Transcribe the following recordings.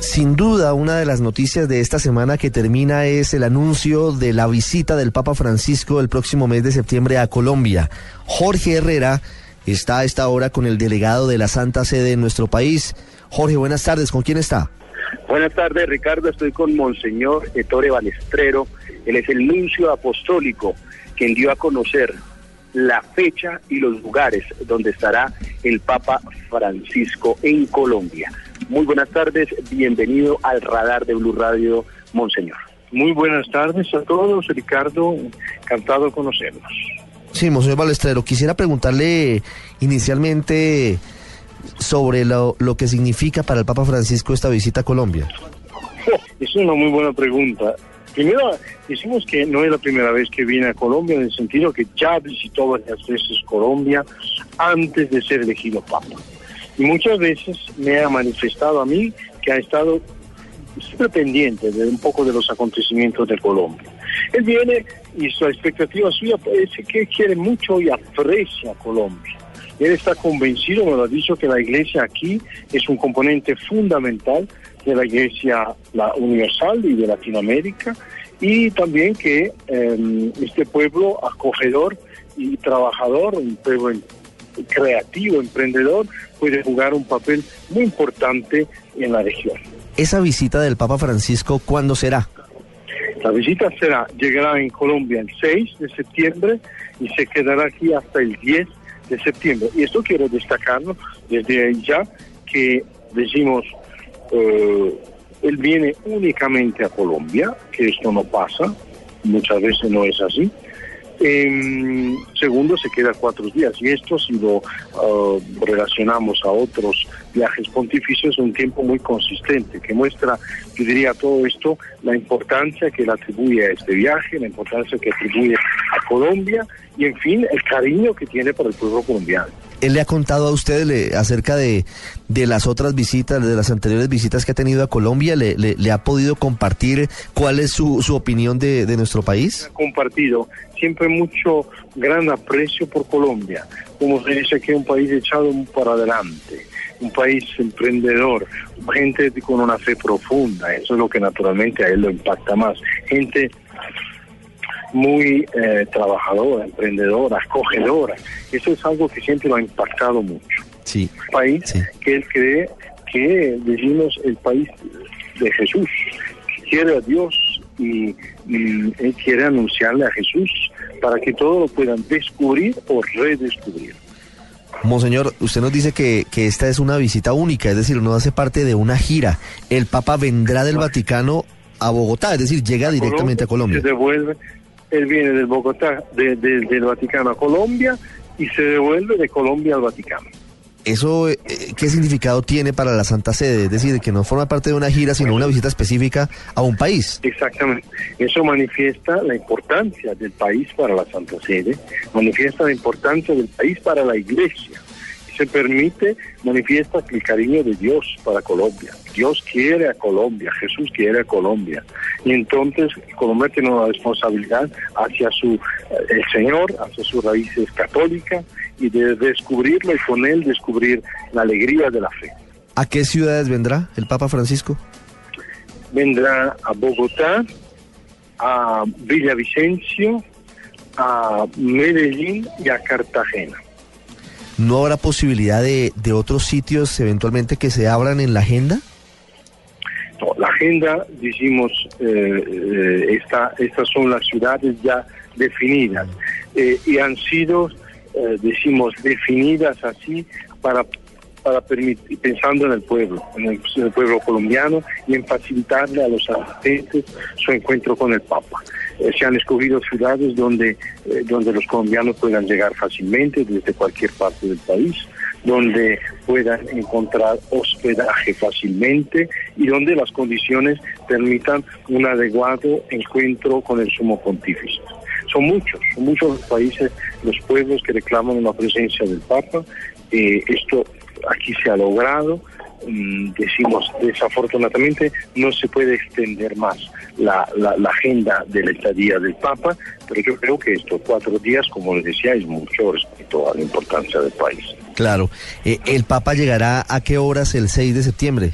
Sin duda, una de las noticias de esta semana que termina es el anuncio de la visita del Papa Francisco el próximo mes de septiembre a Colombia. Jorge Herrera está a esta hora con el delegado de la Santa Sede en nuestro país. Jorge, buenas tardes. ¿Con quién está? Buenas tardes, Ricardo. Estoy con Monseñor Ettore Balestrero. Él es el nuncio apostólico quien dio a conocer la fecha y los lugares donde estará el Papa Francisco en Colombia. Muy buenas tardes, bienvenido al radar de Blue Radio, Monseñor. Muy buenas tardes a todos, Ricardo, encantado de conocernos. Sí, Monseñor Balestrero, quisiera preguntarle inicialmente sobre lo, lo que significa para el Papa Francisco esta visita a Colombia. Es una muy buena pregunta. Primero, decimos que no es la primera vez que viene a Colombia, en el sentido que ya visitó varias veces Colombia antes de ser elegido Papa. Y muchas veces me ha manifestado a mí que ha estado siempre pendiente de un poco de los acontecimientos de Colombia. Él viene y su expectativa suya parece que quiere mucho y aprecia Colombia. Él está convencido, me lo ha dicho, que la iglesia aquí es un componente fundamental de la iglesia la universal y de Latinoamérica y también que eh, este pueblo acogedor y trabajador, un pueblo creativo, emprendedor, puede jugar un papel muy importante en la región. ¿Esa visita del Papa Francisco cuándo será? La visita será, llegará en Colombia el 6 de septiembre y se quedará aquí hasta el 10 de septiembre. Y esto quiero destacarlo desde ya que decimos, eh, él viene únicamente a Colombia, que esto no pasa, muchas veces no es así. Eh, segundo, se queda cuatro días y esto si lo uh, relacionamos a otros viajes pontificios es un tiempo muy consistente que muestra, yo diría, todo esto, la importancia que él atribuye a este viaje, la importancia que atribuye a Colombia y, en fin, el cariño que tiene para el pueblo colombiano. ¿Él le ha contado a usted le, acerca de, de las otras visitas, de las anteriores visitas que ha tenido a Colombia? ¿Le, le, ha podido compartir cuál es su, su opinión de, de nuestro país? Ha compartido siempre mucho gran aprecio por Colombia, como se dice que es un país echado para adelante, un país emprendedor, gente con una fe profunda, eso es lo que naturalmente a él lo impacta más, gente muy eh, trabajadora, emprendedora, acogedora, eso es algo que siempre lo ha impactado mucho. Sí. Un país Sí. que él cree que decimos el país de Jesús, quiere a Dios y, y él quiere anunciarle a Jesús para que todos lo puedan descubrir o redescubrir. Monseñor, usted nos dice que, que esta es una visita única, es decir, no hace parte de una gira. El Papa vendrá del Vaticano a Bogotá, es decir, llega directamente a Colombia. Se devuelve, él viene del Bogotá, de- de- del Vaticano a Colombia y se devuelve de Colombia al Vaticano. ¿Eso eh, qué significado tiene para la Santa Sede? Es decir, que no forma parte de una gira, sino una visita específica a un país. Exactamente. Eso manifiesta la importancia del país para la Santa Sede, manifiesta la importancia del país para la Iglesia. Se permite, manifiesta el cariño de Dios para Colombia. Dios quiere a Colombia, Jesús quiere a Colombia. Y entonces Colombia tiene una responsabilidad hacia su, eh, el Señor, hacia sus raíces católicas y de descubrirlo y con él descubrir la alegría de la fe. ¿A qué ciudades vendrá el Papa Francisco? vendrá a Bogotá, a Villavicencio, a Medellín y a Cartagena. ¿No habrá posibilidad de, de otros sitios eventualmente que se abran en la agenda? No, la agenda, decimos, eh, eh, esta- estas son las ciudades ya definidas eh, y han sido, eh, decimos, definidas así para para permitir, pensando en el pueblo, en el, en el pueblo colombiano y en facilitarle a los asistentes su encuentro con el Papa. Eh, se han escogido ciudades donde, eh, donde los colombianos puedan llegar fácilmente desde cualquier parte del país. donde puedan encontrar hospedaje fácilmente y donde las condiciones permitan un adecuado encuentro con el sumo pontífice. Son muchos, muchos los países, los pueblos que reclaman la presencia del Papa. Eh, esto aquí se ha logrado. Mm, decimos, desafortunadamente no se puede extender más la, la, agenda de la estadía del Papa, pero yo creo que estos cuatro días, como les decía, es mucho respecto a la importancia del país. Claro. Eh, ¿El Papa llegará a qué horas el 6 de septiembre?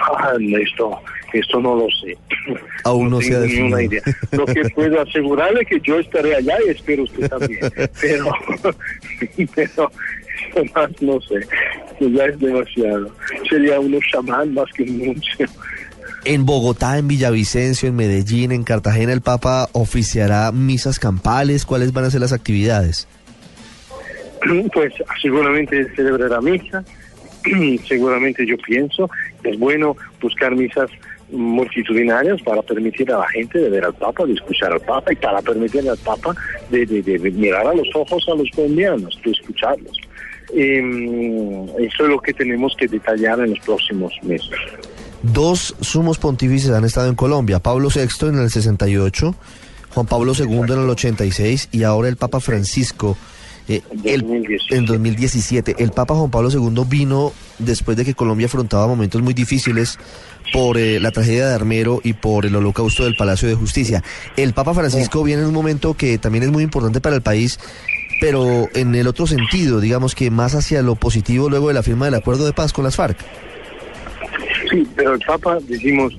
Ah, esto, esto no lo sé. Aún no, se ha definido. idea. Lo que puedo asegurarle es que yo estaré allá y espero usted también. Pero, pero más no sé. Ya es demasiado. Sería uno chamán más que un nuncio. En Bogotá, en Villavicencio, en Medellín, en Cartagena, el Papa oficiará misas campales. ¿Cuáles van a ser las actividades? Pues seguramente celebrará misa. seguramente yo pienso que es bueno buscar misas multitudinarias para permitir a la gente de ver al Papa, de escuchar al Papa y para permitir al Papa de, de mirar a los ojos a los colombianos, de escucharlos. Eh, eso es lo que tenemos que detallar en los próximos meses. Dos sumos pontífices han estado en Colombia, Pablo VI en el 68, Juan Pablo II en el 86 y ahora el Papa Francisco eh, en 2017. El Papa Juan Pablo II vino después de que Colombia afrontaba momentos muy difíciles por eh, la tragedia de Armero y por el holocausto del Palacio de Justicia. El Papa Francisco viene en un momento que también es muy importante para el país pero en el otro sentido, digamos que más hacia lo positivo luego de la firma del acuerdo de paz con las FARC. Sí, pero el Papa, decimos,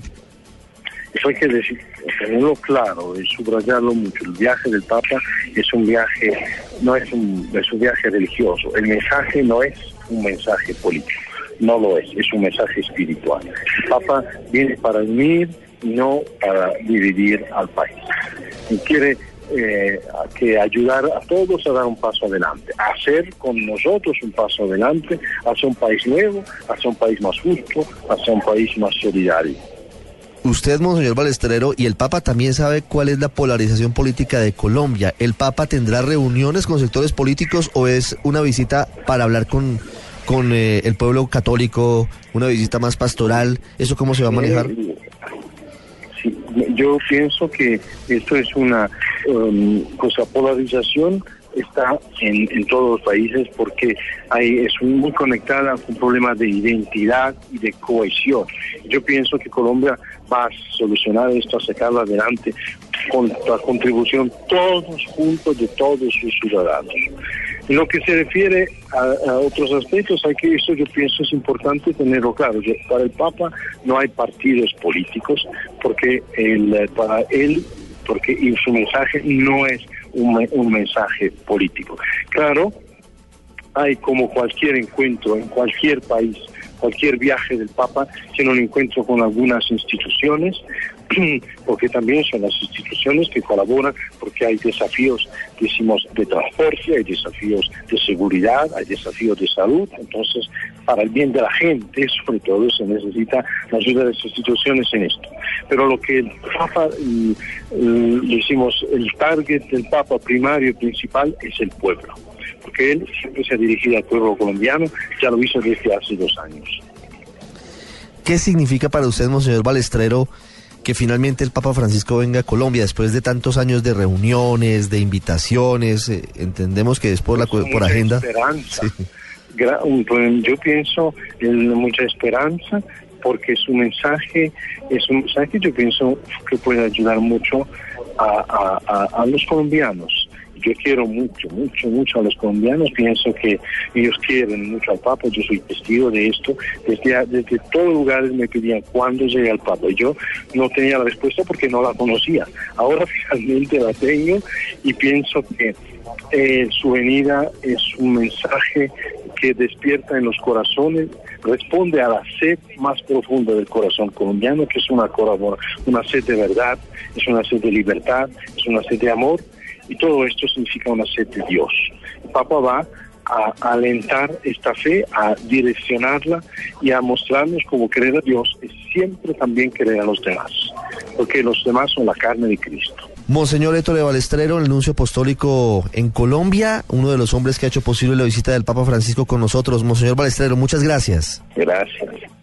eso hay que decir, tenerlo claro y subrayarlo mucho. El viaje del Papa es un viaje, no es un, es un viaje religioso. El mensaje no es un mensaje político, no lo es, es un mensaje espiritual. El Papa viene para unir y no para dividir al país. Y quiere eh, que ayudar a todos a dar un paso adelante, hacer con nosotros un paso adelante hacia un país nuevo, hacia un país más justo, hacia un país más solidario. Usted, Monseñor Balestrero, y el Papa también sabe cuál es la polarización política de Colombia. ¿El Papa tendrá reuniones con sectores políticos o es una visita para hablar con, con eh, el pueblo católico, una visita más pastoral? ¿Eso cómo se va a manejar? Eh, yo pienso que esto es una um, cosa, polarización está en, en, todos los países porque hay, es muy conectada con problemas de identidad y de cohesión. Yo pienso que Colombia va a solucionar esto, a sacarlo adelante con la contribución todos juntos de todos sus ciudadanos. En lo que se refiere a, otros aspectos, hay que eso yo pienso es importante tenerlo claro. para el Papa no hay partidos políticos porque el, para él porque su mensaje no es un, un mensaje político. Claro, hay como cualquier encuentro en cualquier país cualquier viaje del Papa tiene un encuentro con algunas instituciones, porque también son las instituciones que colaboran, porque hay desafíos, decimos, de transporte, hay desafíos de seguridad, hay desafíos de salud, entonces, para el bien de la gente, sobre todo, se necesita la ayuda de las instituciones en esto. Pero lo que el Papa, decimos, el target del Papa primario y principal es el pueblo porque él siempre se ha dirigido al pueblo colombiano, ya lo hizo desde hace dos años. ¿Qué significa para usted, Monseñor Balestrero, que finalmente el Papa Francisco venga a Colombia después de tantos años de reuniones, de invitaciones? Eh, entendemos que es por, la, por agenda. Esperanza. Pues, yo pienso en mucha esperanza porque su mensaje es un mensaje yo pienso que puede ayudar mucho a los colombianos yo quiero mucho, mucho, mucho a los colombianos, pienso que ellos quieren mucho al Papa, yo soy testigo de esto, desde, desde todos lugares me pedían cuándo llega el Papa, y yo no tenía la respuesta porque no la conocía, ahora finalmente la tengo y pienso que eh, su venida es un mensaje que despierta en los corazones, responde a la sed más profunda del corazón colombiano, que es una, una sed de verdad, es una sed de libertad, es una sed de amor, y todo esto significa una sed de Dios. El Papa va a alentar esta fe, a direccionarla y a mostrarnos cómo creer a Dios es siempre también creer a los demás, porque los demás son la carne de Cristo. Monseñor Héctor de Balestrero, el nuncio apostólico en Colombia, uno de los hombres que ha hecho posible la visita del Papa Francisco con nosotros. Monseñor Balestrero, muchas gracias. Gracias.